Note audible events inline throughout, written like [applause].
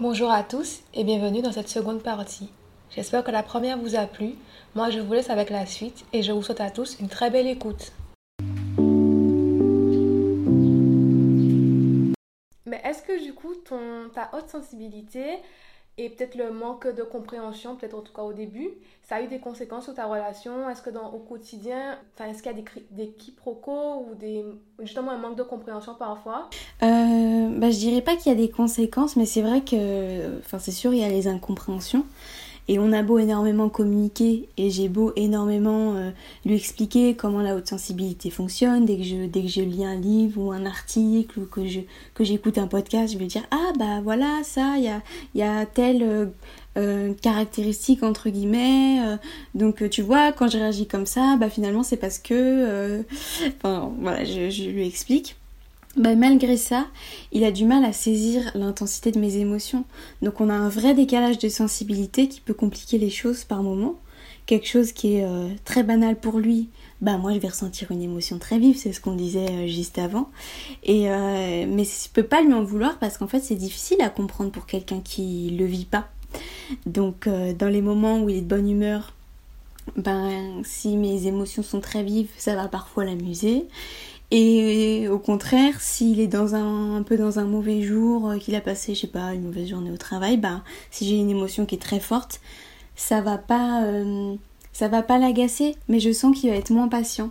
Bonjour à tous et bienvenue dans cette seconde partie. J'espère que la première vous a plu. Moi, je vous laisse avec la suite et je vous souhaite à tous une très belle écoute. Mais est-ce que du coup, ton, ta haute sensibilité et peut-être le manque de compréhension, peut-être en tout cas au début, ça a eu des conséquences sur ta relation Est-ce que au quotidien, est-ce qu'il y a des, quiproquos ou justement un manque de compréhension parfois? Euh, bah, Je dirais pas qu'il y a des conséquences, mais c'est vrai que, enfin c'est sûr, il y a les incompréhensions. Et on a beau énormément communiquer et j'ai beau énormément euh, lui expliquer comment la haute sensibilité fonctionne. Dès que je dès que je lis un livre ou un article ou que je que j'écoute un podcast, je vais dire ah bah voilà ça il y a y a telle euh, euh, caractéristique entre guillemets. donc tu vois quand je réagis comme ça, bah finalement c'est parce que enfin voilà je lui explique. Bah, malgré ça, il a du mal à saisir l'intensité de mes émotions. Donc on a un vrai décalage de sensibilité qui peut compliquer les choses par moments. Quelque chose qui est euh, très banal pour lui, bah moi je vais ressentir une émotion très vive, c'est ce qu'on disait euh, juste avant. Et euh, mais je peux pas lui en vouloir parce qu'en fait c'est difficile à comprendre pour quelqu'un qui le vit pas. Donc dans les moments où il est de bonne humeur, ben si mes émotions sont très vives, ça va parfois l'amuser. Et au contraire, s'il est dans un, peu dans un mauvais jour, euh, qu'il a passé, je sais pas, une mauvaise journée au travail, bah, si j'ai une émotion qui est très forte, ça va pas, euh, ça va pas l'agacer, mais je sens qu'il va être moins patient.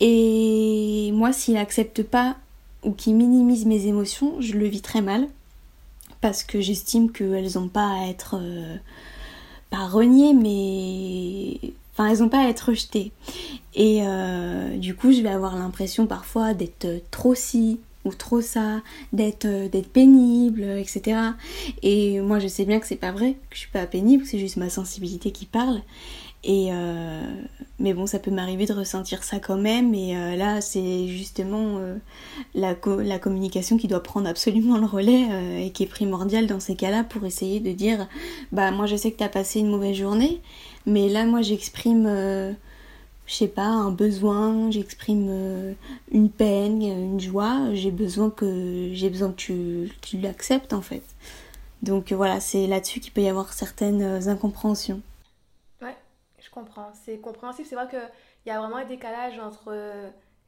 Et moi, s'il accepte pas ou qu'il minimise mes émotions, je le vis très mal parce que j'estime qu'elles ont pas à être euh, pas reniées, mais Enfin, elles n'ont pas à être rejetées. Et euh, du coup, je vais avoir l'impression parfois d'être trop ci ou trop ça, d'être euh, d'être pénible, etc. Et moi, je sais bien que c'est pas vrai, que je suis pas pénible, c'est juste ma sensibilité qui parle. Et euh, mais bon, ça peut m'arriver de ressentir ça quand même. Et là, c'est justement la, la communication qui doit prendre absolument le relais et qui est primordiale dans ces cas-là pour essayer de dire, bah moi, je sais que tu as passé une mauvaise journée, mais là, moi, j'exprime, euh, je sais pas, un besoin, j'exprime euh, une peine, une joie. J'ai besoin que j'ai besoin que tu, tu l'acceptes en fait. Donc voilà, c'est là-dessus qu'il peut y avoir certaines euh, incompréhensions. Ouais, je comprends. C'est compréhensif. C'est vrai qu'il y a vraiment un décalage entre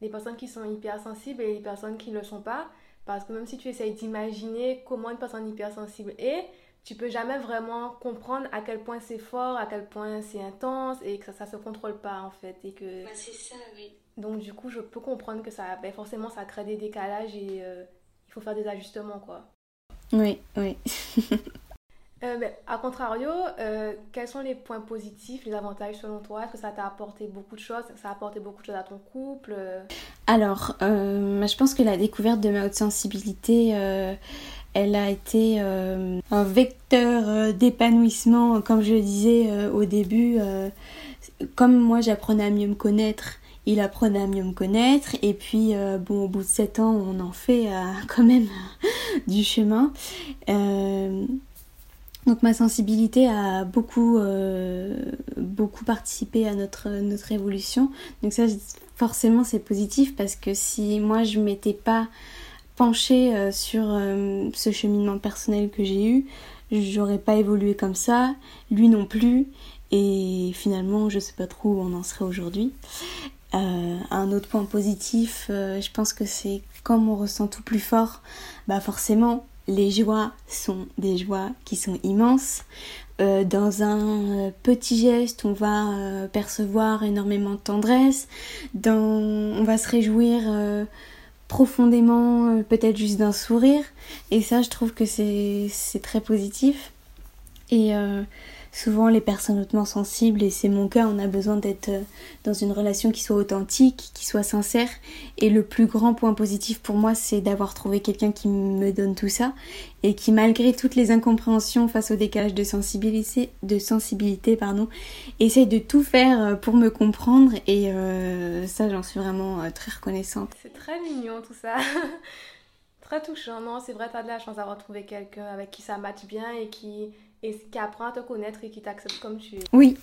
les personnes qui sont hypersensibles et les personnes qui ne le sont pas. Parce que même si tu essayes d'imaginer comment une personne hypersensible est, tu peux jamais vraiment comprendre à quel point c'est fort, à quel point c'est intense et que ça, ça se contrôle pas en fait. Et que... Bah, c'est ça, oui. Donc du coup, je peux comprendre que ça, ben, forcément, ça crée des décalages et euh, il faut faire des ajustements quoi. Oui, oui. [laughs] euh, ben, à contrario, euh, quels sont les points positifs, les avantages selon toi? Est-ce que ça t'a apporté beaucoup de choses? Ça a apporté beaucoup de choses à ton couple? Alors, euh, je pense que la découverte de ma haute sensibilité elle a été euh, un vecteur euh, d'épanouissement, comme je le disais euh, au début. comme moi j'apprenais à mieux me connaître, il apprenait à mieux me connaître. Et puis, bon, au bout de 7 ans, on en fait [laughs] quand même [laughs] du chemin. donc ma sensibilité a beaucoup, beaucoup participé à notre, notre évolution. Donc ça, forcément, c'est positif parce que si moi je m'étais pas pencher euh, sur euh, ce cheminement personnel que j'ai eu, j'aurais pas évolué comme ça, lui non plus, et finalement je sais pas trop où on en serait aujourd'hui. Euh, un autre point positif, je pense que c'est comme on ressent tout plus fort, bah forcément les joies sont des joies qui sont immenses. dans un petit geste, on va percevoir énormément de tendresse. Dans, on va se réjouir profondément, euh, peut-être juste d'un sourire. Et ça, je trouve que c'est très positif. Et euh, souvent, les personnes hautement sensibles, et c'est mon cas, on a besoin d'être euh, dans une relation qui soit authentique, qui soit sincère. Et le plus grand point positif pour moi, c'est d'avoir trouvé quelqu'un qui me donne tout ça et qui, malgré toutes les incompréhensions face au décalage de sensibilité, essaye de tout faire euh, pour me comprendre. Et euh, ça, j'en suis vraiment très reconnaissante. C'est très mignon tout ça. [laughs] très touchant. Non, c'est vrai, tu as de la chance d'avoir trouvé quelqu'un avec qui ça match bien et qui et qui apprend à te connaître et qui t'accepte comme tu es. Oui.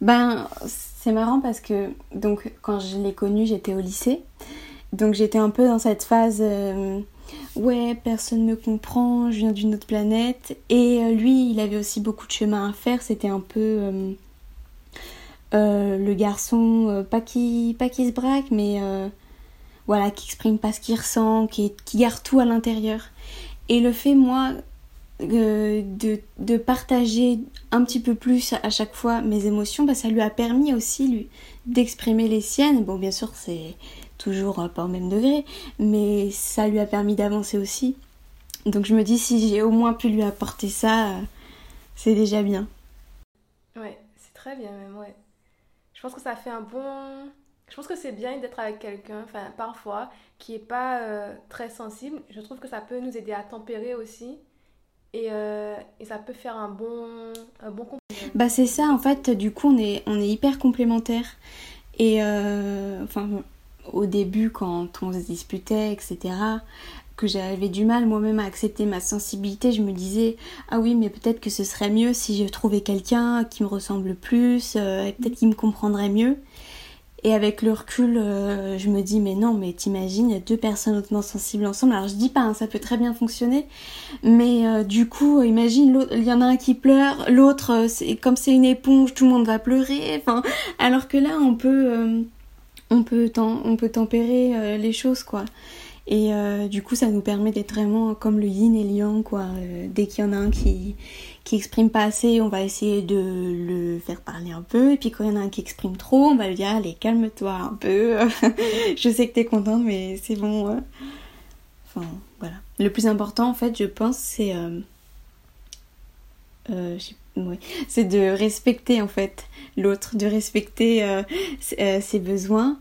Ben, c'est marrant parce que donc quand je l'ai connu, j'étais au lycée. Donc j'étais un peu dans cette phase euh, ouais, personne me comprend, je viens d'une autre planète. Et euh, lui, il avait aussi beaucoup de chemin à faire. C'était un peu le garçon, pas qui, pas qui se braque, mais voilà, qui exprime pas ce qu'il ressent, qui garde tout à l'intérieur. Et le fait, moi, de, de, partager un petit peu plus à chaque fois mes émotions, bah, ça lui a permis aussi lui d'exprimer les siennes. Bon, bien sûr, c'est toujours pas au même degré, mais ça lui a permis d'avancer aussi. Donc je me dis, si j'ai au moins pu lui apporter ça, c'est déjà bien. Ouais, c'est très bien même, ouais. Je pense que ça fait un bon... Je pense que c'est bien d'être avec quelqu'un, enfin parfois, qui est pas euh, très sensible. Je trouve que ça peut nous aider à tempérer aussi et, euh, et, ça peut faire un bon, un bon complément. Bah c'est ça, en fait, du coup, on est, on est hyper complémentaires. Et euh, enfin, au début, quand on se disputait, etc., que j'avais du mal moi-même à accepter ma sensibilité, je me disais ah oui mais peut-être que ce serait mieux si je trouvais quelqu'un qui me ressemble plus, euh, peut-être qu'il me comprendrait mieux. Et avec le recul, euh, je me dis, mais non, mais t'imagines, il y a deux personnes hautement sensibles ensemble. Alors je dis pas, hein, ça peut très bien fonctionner, mais euh, du coup, imagine, il y en a un qui pleure, l'autre, euh, comme c'est une éponge, tout le monde va pleurer. Alors que là, on peut, on peut, on peut tempérer les choses, quoi. Et du coup, ça nous permet d'être vraiment comme le yin et le yang, quoi. dès qu'il y en a un qui, qui exprime pas assez, on va essayer de le faire parler un peu. Et puis quand il y en a un qui exprime trop, on va lui dire allez calme-toi un peu. [laughs] je sais que t'es contente, mais c'est bon. Euh. Enfin voilà. Le plus important en fait, je pense, c'est euh, euh, c'est de respecter en fait l'autre, de respecter ses besoins,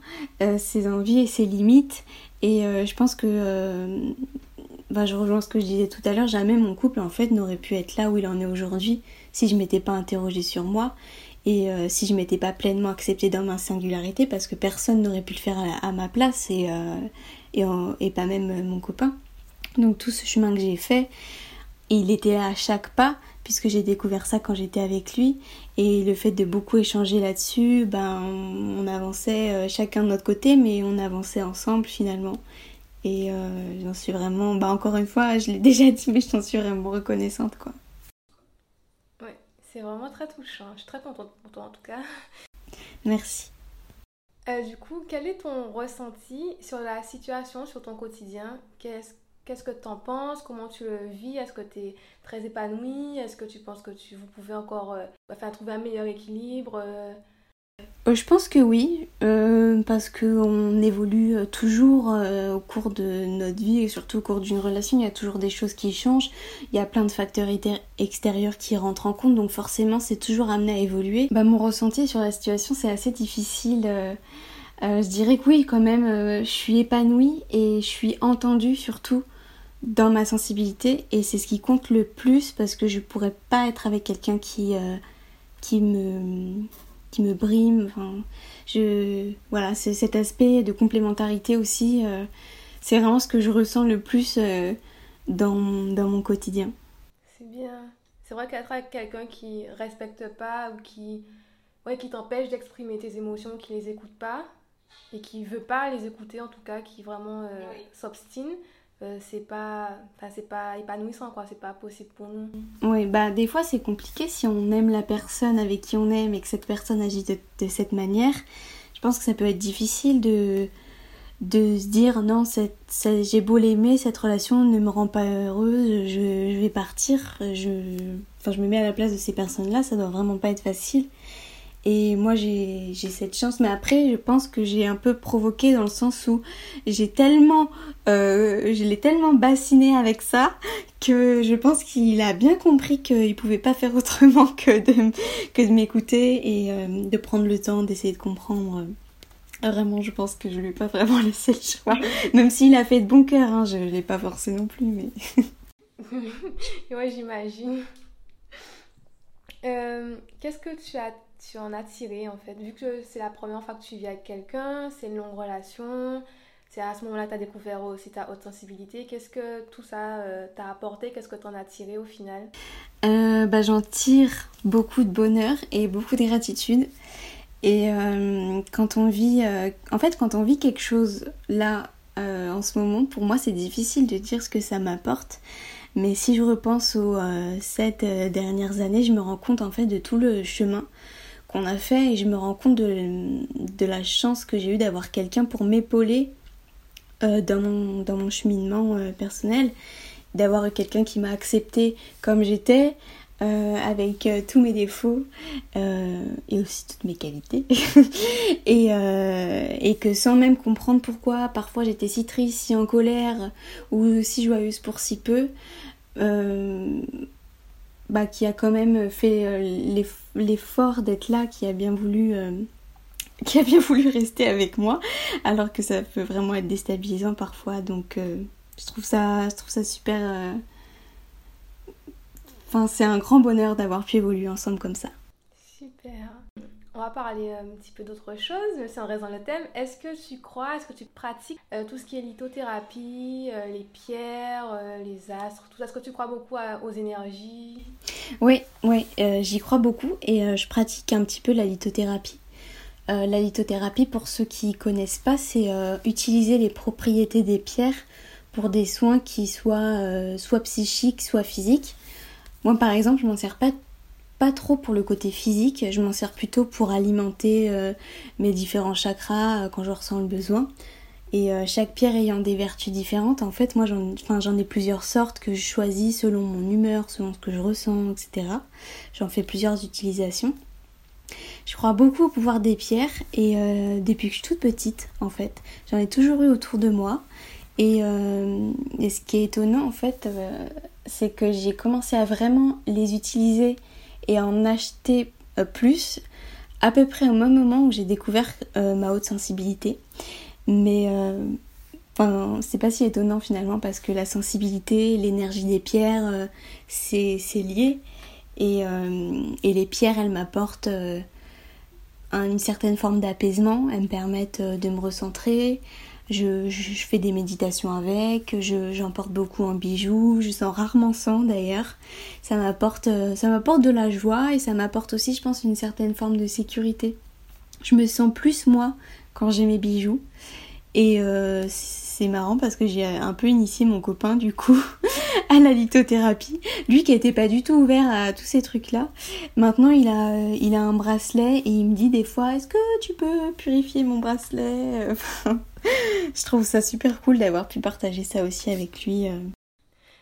ses envies et ses limites. Et je pense que bah, je rejoins ce que je disais tout à l'heure, jamais mon couple en fait n'aurait pu être là où il en est aujourd'hui si je m'étais pas interrogée sur moi et euh, si je m'étais pas pleinement acceptée dans ma singularité parce que personne n'aurait pu le faire à, ma place et, euh, et, pas même mon copain. Donc tout ce chemin que j'ai fait, il était à chaque pas puisque j'ai découvert ça quand j'étais avec lui et le fait de beaucoup échanger là-dessus, ben on avançait euh, chacun de notre côté mais on avançait ensemble finalement et euh, j'en suis vraiment, bah encore une fois, je l'ai [laughs] déjà dit, mais j'en suis vraiment reconnaissante, quoi. Ouais, c'est vraiment très touchant. Je suis très contente pour toi, en tout cas. [laughs] Merci. Euh, du coup, quel est ton ressenti sur la situation, sur ton quotidien? Qu'est-ce Qu'est-ce que tu en penses? Comment tu le vis? Est-ce que tu es très épanouie? Est-ce que tu penses que tu, vous pouvez encore euh, enfin, trouver un meilleur équilibre je pense que oui, euh, parce qu'on évolue euh, toujours au cours de notre vie et surtout au cours d'une relation, il y a toujours des choses qui changent, il y a plein de facteurs extérieurs qui rentrent en compte, donc forcément c'est toujours amené à évoluer. Bah, mon ressenti sur la situation c'est assez difficile. je dirais que oui quand même, je suis épanouie et je suis entendue surtout dans ma sensibilité et c'est ce qui compte le plus parce que je pourrais pas être avec quelqu'un qui, qui me me brime. Enfin, je, voilà, c'est cet aspect de complémentarité aussi. Euh, c'est vraiment ce que je ressens le plus euh, dans, dans mon quotidien. C'est bien. C'est vrai qu'être avec quelqu'un qui respecte pas ou qui, ouais, qui t'empêche d'exprimer tes émotions, qui les écoute pas et qui veut pas les écouter en tout cas, qui vraiment euh, s'obstine, euh, c'est pas c'est pas épanouissant quoi. C'est pas possible pour nous. Oui bah des fois c'est compliqué si on aime la personne avec qui on aime et que cette personne agit de, cette manière. Je pense que ça peut être difficile de de se dire non j'ai beau l'aimer cette relation ne me rend pas heureuse je, je vais partir je enfin je me mets à la place de ces personnes là ça doit vraiment pas être facile et moi, j'ai cette chance. Mais après, je pense que j'ai un peu provoqué dans le sens où j'ai tellement, euh, je l'ai tellement bassiné avec ça que je pense qu'il a bien compris qu'il pouvait pas faire autrement [laughs] que de, que de m'écouter et euh, de prendre le temps d'essayer de comprendre. Vraiment, je pense que je lui ai pas vraiment [laughs] laissé le choix. Même s'il a fait de bon cœur, hein, je l'ai pas forcé non plus, mais. [laughs] ouais, j'imagine. Euh, qu'est-ce que tu as tu en as tiré en fait Vu que c'est la première fois que tu vis avec quelqu'un, c'est une longue relation, c'est à ce moment-là que tu as découvert aussi ta haute sensibilité. Qu'est-ce que tout ça euh, t'a apporté? Qu'est-ce que tu en as tiré au final? Euh, bah, J'en tire beaucoup de bonheur et beaucoup de gratitude. Et euh, quand on vit, en fait, quand on vit quelque chose là en ce moment. Pour moi, c'est difficile de dire ce que ça m'apporte. Mais si je repense aux sept dernières années, je me rends compte en fait de tout le chemin a fait et je me rends compte de, la chance que j'ai eu d'avoir quelqu'un pour m'épauler dans, mon, dans cheminement personnel, d'avoir quelqu'un qui m'a accepté comme j'étais, euh, avec euh, tous mes défauts euh, et aussi toutes mes qualités. [laughs] et, et, que sans même comprendre pourquoi parfois j'étais si triste, si en colère ou si joyeuse pour si peu, bah, qui a quand même fait l'effort d'être là, qui a bien voulu [laughs] qui a bien voulu rester avec moi, alors que ça peut vraiment être déstabilisant parfois. Donc, je trouve ça, je trouve ça super, Enfin, c'est un grand bonheur d'avoir pu évoluer ensemble comme ça. Super. On va parler un petit peu d'autre chose, si on reste dans le thème. Est-ce que tu crois, est-ce que tu pratiques euh, tout ce qui est lithothérapie, euh, les pierres, euh, les astres, tout ça? Est-ce que tu crois beaucoup aux énergies? Oui, oui, j'y crois beaucoup et je pratique un petit peu la lithothérapie. la lithothérapie, pour ceux qui connaissent pas, c'est utiliser les propriétés des pierres pour des soins qui soient soit psychiques, soit physiques. Moi, par exemple, je m'en sers pas, pas trop pour le côté physique, je m'en sers plutôt pour alimenter euh, mes différents chakras euh, quand je ressens le besoin. Et euh, chaque pierre ayant des vertus différentes, en fait, moi j'en ai plusieurs sortes que je choisis selon mon humeur, selon ce que je ressens, etc. J'en fais plusieurs utilisations. Je crois beaucoup au pouvoir des pierres et depuis que je suis toute petite, en fait, j'en ai toujours eu autour de moi. Et, et, ce qui est étonnant, en fait, c'est que j'ai commencé à vraiment les utiliser et en acheter euh, plus à peu près au même moment où j'ai découvert euh, ma haute sensibilité. Mais euh, c'est pas si étonnant finalement parce que la sensibilité, l'énergie des pierres, c'est lié. Et, et, les pierres, elles m'apportent une certaine forme d'apaisement, elles me permettent de me recentrer, je, fais des méditations avec, j'emporte beaucoup en bijoux, je sens rarement sans d'ailleurs. Ça m'apporte, euh, ça m'apporte de la joie et ça m'apporte aussi, je pense, une certaine forme de sécurité. Je me sens plus moi quand j'ai mes bijoux. Et euh, c'est marrant parce que j'ai un peu initié mon copain du coup [laughs] à la lithothérapie. Lui qui n'était pas du tout ouvert à tous ces trucs-là. Maintenant il a, un bracelet et il me dit des fois est-ce que tu peux purifier mon bracelet? [laughs] Je trouve ça super cool d'avoir pu partager ça aussi avec lui. Euh.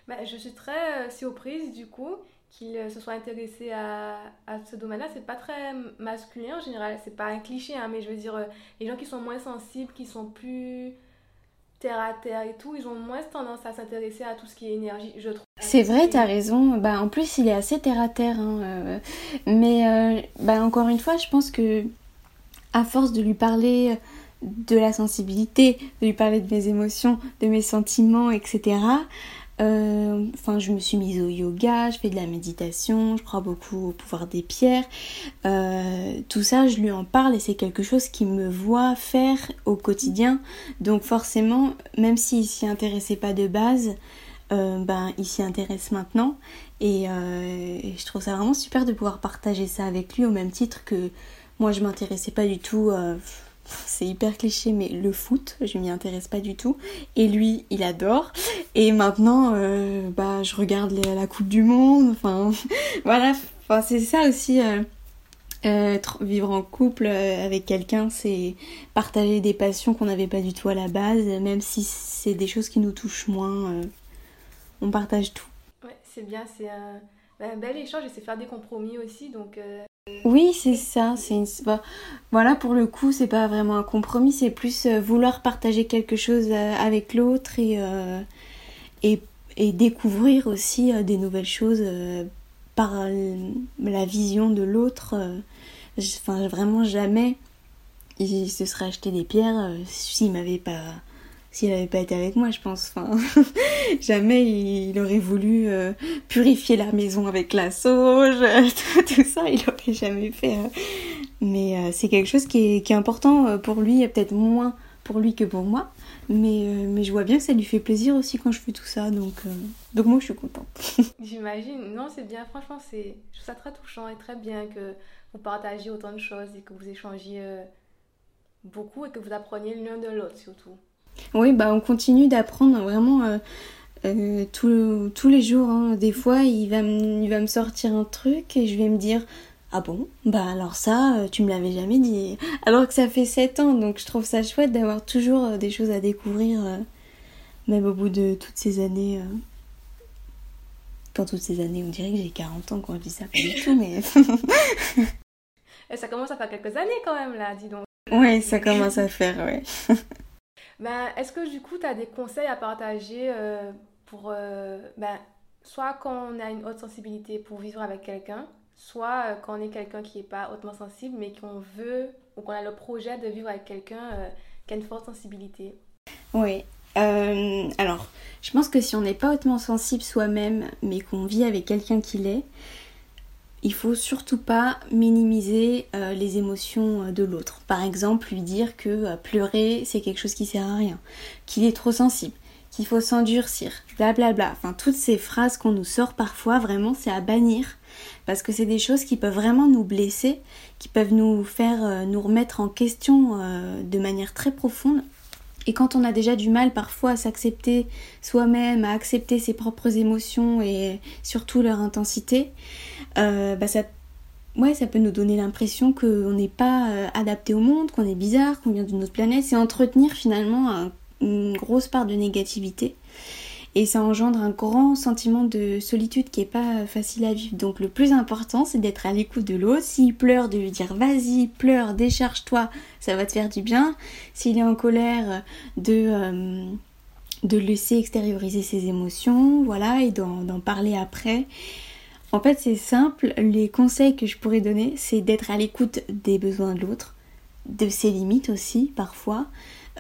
Bah, je suis très euh, surprise du coup qu'il euh, se soit intéressé à, à ce domaine-là. C'est pas très masculin en général, c'est pas un cliché, hein, mais je veux dire, les gens qui sont moins sensibles, qui sont plus terre à terre et tout, ils ont moins tendance à s'intéresser à tout ce qui est énergie, je trouve. C'est vrai, t'as raison. Bah, en plus, il est assez terre à terre. Hein, mais bah, encore une fois, je pense que à force de lui parler de la sensibilité, de lui parler de mes émotions, de mes sentiments, etc. Euh, enfin, je me suis mise au yoga, je fais de la méditation, je crois beaucoup au pouvoir des pierres. Euh, tout ça, je lui en parle et c'est quelque chose qui me voit faire au quotidien. Donc forcément, même s'il s'y intéressait pas de base, euh, ben il s'y intéresse maintenant. Et, et, je trouve ça vraiment super de pouvoir partager ça avec lui au même titre que moi je m'intéressais pas du tout c'est hyper cliché, mais le foot, je m'y intéresse pas du tout. Et lui, il adore. Et maintenant, euh, bah, je regarde la Coupe du Monde. Enfin, [laughs] voilà. Enfin, c'est ça aussi. Euh, vivre en couple euh, avec quelqu'un, c'est partager des passions qu'on n'avait pas du tout à la base, même si c'est des choses qui nous touchent moins. on partage tout. Ouais, c'est bien, c'est un, un, bel échange et c'est faire des compromis aussi. Donc, oui, c'est ça. C'est bah, voilà, pour le coup, c'est pas vraiment un compromis, c'est plus euh, vouloir partager quelque chose euh, avec l'autre et, euh, découvrir aussi des nouvelles choses par la vision de l'autre. Enfin, vraiment jamais il se serait acheté des pierres s'il m'avait pas s'il n'avait pas été avec moi, je pense. [laughs] Jamais il, aurait voulu euh, purifier la maison avec la sauge, [laughs] tout, ça, il aurait jamais fait. Hein. Mais euh, c'est quelque chose qui est, qui est important euh, pour lui, et peut-être moins pour lui que pour moi. Mais, mais je vois bien que ça lui fait plaisir aussi quand je fais tout ça, donc, donc moi je suis contente. [laughs] J'imagine, non c'est bien, franchement c'est, je trouve ça très touchant et très bien que vous partagiez autant de choses et que vous échangiez beaucoup et que vous appreniez l'un de l'autre surtout. Oui, bah on continue d'apprendre vraiment euh, tous les jours. Hein. Des fois, il va, il va me sortir un truc et je vais me dire ah bon? Bah alors ça, euh, tu me l'avais jamais dit. Alors que ça fait 7 ans, donc je trouve ça chouette d'avoir toujours euh, des choses à découvrir, même au bout de toutes ces années. Quand toutes ces années, on dirait que j'ai 40 ans quand je dis ça, pas du tout, mais. [laughs] et ça commence à faire quelques années quand même là, dis donc. Ouais, ça commence à faire, ouais. [laughs] ben, est-ce que du coup, tu as des conseils à partager pour, euh, ben, soit quand on a une haute sensibilité pour vivre avec quelqu'un, soit euh, quand on est quelqu'un qui n'est pas hautement sensible, mais qu'on veut ou qu'on a le projet de vivre avec quelqu'un euh, qui a une forte sensibilité? Oui. alors, je pense que si on n'est pas hautement sensible soi-même, mais qu'on vit avec quelqu'un qui l'est, il faut surtout pas minimiser les émotions de l'autre. Par exemple, lui dire que pleurer c'est quelque chose qui sert à rien, qu'il est trop sensible, qu'il faut s'endurcir, blablabla. Enfin, toutes ces phrases qu'on nous sort parfois, vraiment, c'est à bannir. Parce que c'est des choses qui peuvent vraiment nous blesser, qui peuvent nous faire euh, nous remettre en question euh, de manière très profonde. Et quand on a déjà du mal parfois à s'accepter soi-même, à accepter ses propres émotions et surtout leur intensité, euh, bah ça, ouais, ça peut nous donner l'impression qu'on n'est pas adapté au monde, qu'on est bizarre, qu'on vient d'une autre planète. C'est entretenir finalement un une grosse part de négativité et ça engendre un grand sentiment de solitude qui est pas facile à vivre. Donc le plus important, c'est d'être à l'écoute de l'autre. S'il pleure, de lui dire vas-y, pleure, décharge-toi, ça va te faire du bien. S'il est en colère, de, euh, de laisser extérioriser ses émotions, voilà, et d'en parler après. En fait, c'est simple. Les conseils que je pourrais donner, c'est d'être à l'écoute des besoins de l'autre, de ses limites aussi, parfois.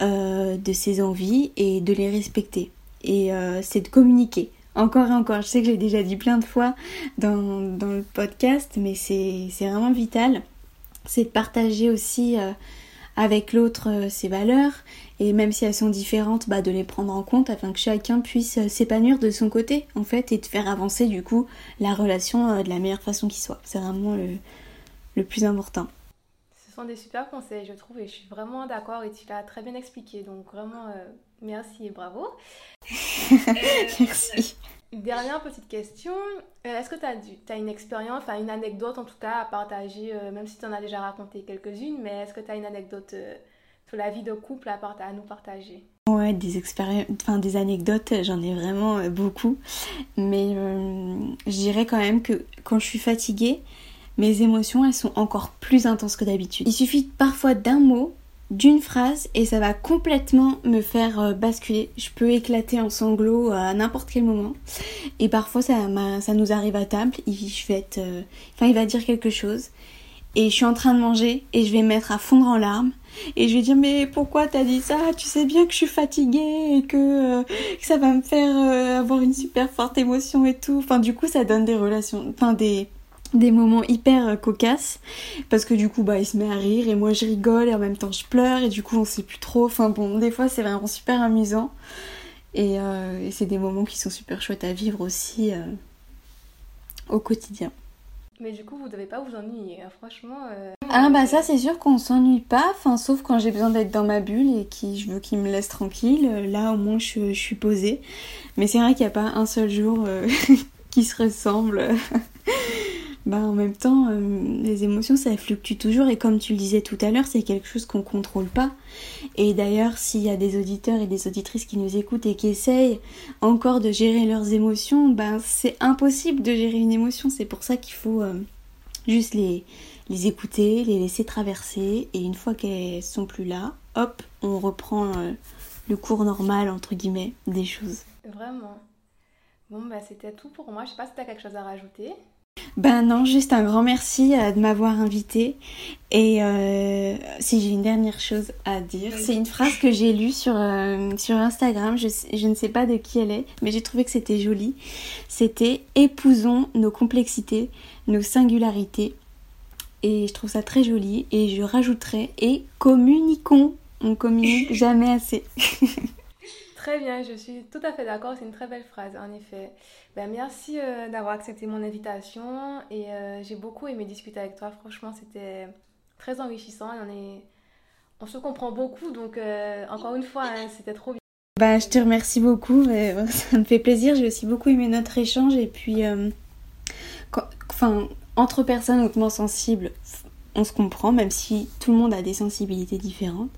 Euh, de ses envies et de les respecter. Et euh, c'est de communiquer. Encore et encore, je sais que j'ai déjà dit plein de fois dans, le podcast, mais c'est vraiment vital. C'est de partager aussi euh, avec l'autre ses valeurs et même si elles sont différentes, bah, de les prendre en compte afin que chacun puisse s'épanouir de son côté en fait et de faire avancer du coup la relation de la meilleure façon qui soit. C'est vraiment le plus important. Ce sont des super conseils, je trouve, et je suis vraiment d'accord et tu l'as très bien expliqué. Donc vraiment, euh, merci et bravo. [laughs] merci. Euh, dernière petite question. Euh, est-ce que tu as, une expérience, enfin une anecdote en tout cas à partager, même si tu en as déjà raconté quelques-unes, mais est-ce que tu as une anecdote sur la vie de couple à, nous partager? Ouais, des expériences, des anecdotes, j'en ai vraiment beaucoup. Mais je dirais quand même que quand je suis fatiguée, mes émotions, elles sont encore plus intenses que d'habitude. Il suffit parfois d'un mot, d'une phrase, et ça va complètement me faire euh, basculer. Je peux éclater en sanglots euh, à n'importe quel moment. Et parfois, ça, ça nous arrive à table. Il, je vais euh, enfin, il va dire quelque chose. Et je suis en train de manger et je vais me mettre à fondre en larmes. Et je vais dire mais pourquoi t'as dit ça? Tu sais bien que je suis fatiguée et que, que ça va me faire avoir une super forte émotion et tout. Enfin du coup ça donne des relations, enfin des, des moments hyper euh, cocasses parce que du coup bah il se met à rire et moi je rigole et en même temps je pleure et du coup on sait plus trop. Enfin bon des fois c'est vraiment super amusant et, euh, c'est des moments qui sont super chouettes à vivre aussi euh, au quotidien. Mais du coup vous devez pas vous ennuyer hein. franchement ah bah ça c'est sûr qu'on s'ennuie pas. Enfin sauf quand j'ai besoin d'être dans ma bulle et qui je veux qu'il me laisse tranquille. Là au moins je, je suis posée. Mais c'est vrai qu'il n'y a pas un seul jour [laughs] qui se ressemble [laughs] bah en même temps, euh, les émotions ça fluctue toujours et comme tu le disais tout à l'heure, c'est quelque chose qu'on contrôle pas. Et d'ailleurs, s'il y a des auditeurs et des auditrices qui nous écoutent et qui essayent encore de gérer leurs émotions, ben c'est impossible de gérer une émotion. C'est pour ça qu'il faut euh, juste les, les écouter, les laisser traverser et une fois qu'elles sont plus là, hop, on reprend euh, le cours normal entre guillemets des choses. Vraiment. Bon bah c'était tout pour moi. Je sais pas si tu as quelque chose à rajouter. Ben non, juste un grand merci euh, de m'avoir invité. Et euh, si j'ai une dernière chose à dire, c'est une phrase que j'ai lue sur, euh, sur Instagram, je, je, ne sais pas de qui elle est, mais j'ai trouvé que c'était joli. C'était Épousons nos complexités, nos singularités. Et je trouve ça très joli. Et je rajouterais et communiquons. On communique [laughs] jamais assez. [laughs] Très bien, je suis tout à fait d'accord, c'est une très belle phrase, en effet. Ben, merci euh, d'avoir accepté mon invitation et euh, j'ai beaucoup aimé discuter avec toi. Franchement, c'était très enrichissant on, se comprend beaucoup. Donc, encore une fois, hein, c'était trop bien. Bah, je te remercie beaucoup. [laughs] ça me fait plaisir. J'ai aussi beaucoup aimé notre échange. Et puis, enfin, entre personnes hautement sensibles, on se comprend, même si tout le monde a des sensibilités différentes.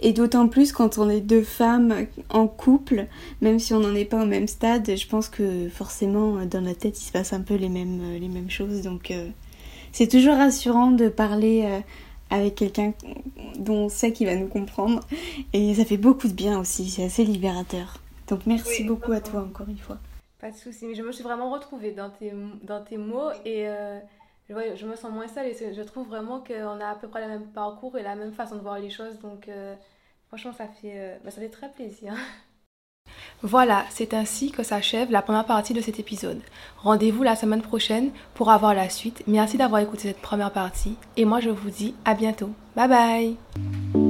Et d'autant plus quand on est deux femmes en couple, même si on n'en est pas au même stade, je pense que forcément dans la tête il se passe un peu les mêmes, les mêmes choses. Donc euh, c'est toujours rassurant de parler euh, avec quelqu'un dont on sait qu'il va nous comprendre. Et ça fait beaucoup de bien aussi, c'est assez libérateur. Donc merci beaucoup à toi encore une fois. Pas de soucis, mais je me suis vraiment retrouvée dans tes, dans tes mots et... Euh, je me sens moins seule et je trouve vraiment qu'on a à peu près le même parcours et la même façon de voir les choses. Donc, euh, franchement, ça fait, euh, bah, ça fait très plaisir. [laughs] Voilà, c'est ainsi que s'achève la première partie de cet épisode. Rendez-vous la semaine prochaine pour avoir la suite. Merci d'avoir écouté cette première partie et moi je vous dis à bientôt. Bye bye